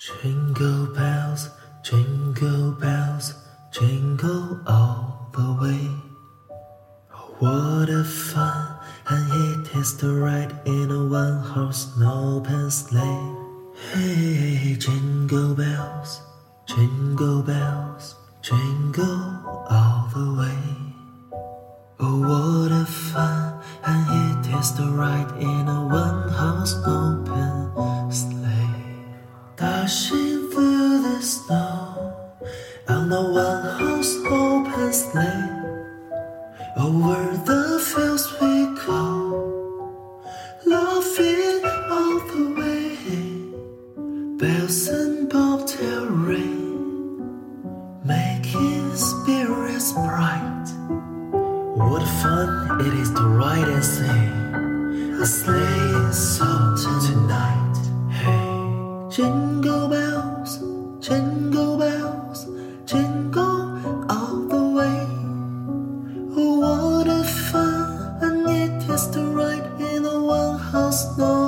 Jingle bells, jingle bells, jingle all the way. Oh, what a fun! And it is to ride in a one horse open sleigh. Hey, jingle bells, jingle bells, jingle all the way. Oh, what a fun! And it is to ride in a one horse open horse open sleigh. Over the fields we go, laughing all the way. Bells and bobtail ring, making spirits bright. What fun it is to ride and sing a sleigh song tonight. Hey, jingle